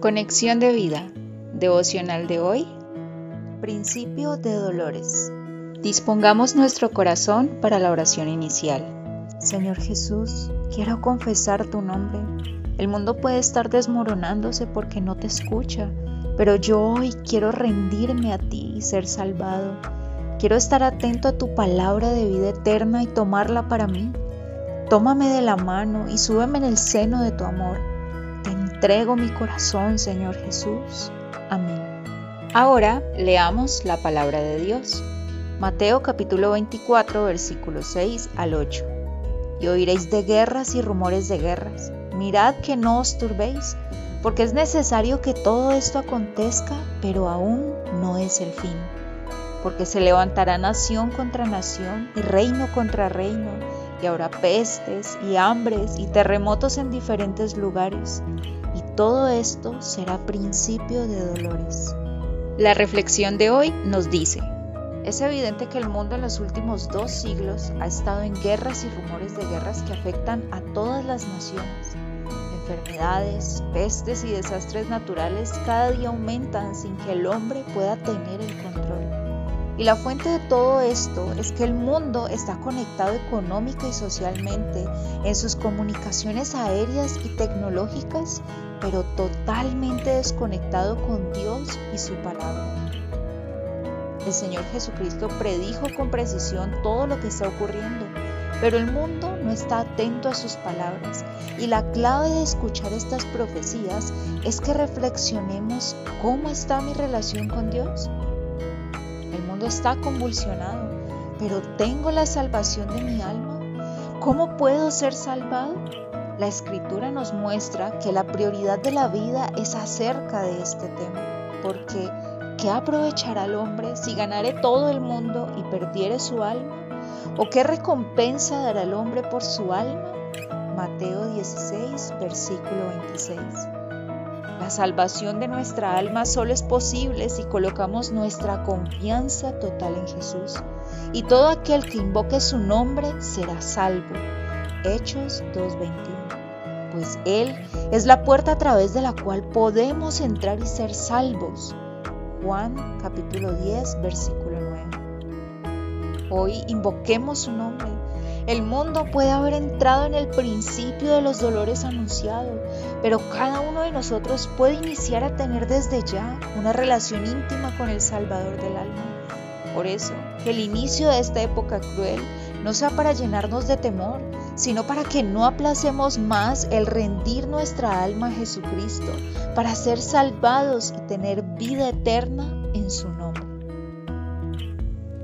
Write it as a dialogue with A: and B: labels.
A: Conexión de vida. Devocional de hoy. Principio de dolores. Dispongamos nuestro corazón para la oración inicial. Señor Jesús, quiero confesar tu nombre. El mundo puede estar desmoronándose porque no te escucha, pero yo hoy quiero rendirme a ti y ser salvado. Quiero estar atento a tu palabra de vida eterna y tomarla para mí. Tómame de la mano y súbeme en el seno de tu amor entrego mi corazón, Señor Jesús. Amén. Ahora leamos la palabra de Dios. Mateo capítulo 24 versículos 6 al 8. Y oiréis de guerras y rumores de guerras. Mirad que no os turbéis, porque es necesario que todo esto acontezca, pero aún no es el fin. Porque se levantará nación contra nación y reino contra reino, y habrá pestes y hambres y terremotos en diferentes lugares todo esto será principio de dolores. La reflexión de hoy nos dice, es evidente que el mundo en los últimos dos siglos ha estado en guerras y rumores de guerras que afectan a todas las naciones. Enfermedades, pestes y desastres naturales cada día aumentan sin que el hombre pueda tener el control. Y la fuente de todo esto es que el mundo está conectado económica y socialmente en sus comunicaciones aéreas y tecnológicas, pero totalmente desconectado con Dios y su palabra. El Señor Jesucristo predijo con precisión todo lo que está ocurriendo, pero el mundo no está atento a sus palabras y la clave de escuchar estas profecías es que reflexionemos cómo está mi relación con Dios está convulsionado, pero tengo la salvación de mi alma. ¿Cómo puedo ser salvado? La escritura nos muestra que la prioridad de la vida es acerca de este tema, porque ¿qué aprovechará el hombre si ganare todo el mundo y perdiere su alma? ¿O qué recompensa dará el hombre por su alma? Mateo 16, versículo 26. La salvación de nuestra alma solo es posible si colocamos nuestra confianza total en Jesús. Y todo aquel que invoque su nombre será salvo. Hechos 2.21. Pues Él es la puerta a través de la cual podemos entrar y ser salvos. Juan capítulo 10 versículo 9. Hoy invoquemos su nombre el mundo puede haber entrado en el principio de los dolores anunciados, pero cada uno de nosotros puede iniciar a tener desde ya una relación íntima con el Salvador del alma. Por eso, que el inicio de esta época cruel no sea para llenarnos de temor, sino para que no aplacemos más el rendir nuestra alma a Jesucristo, para ser salvados y tener vida eterna en su nombre.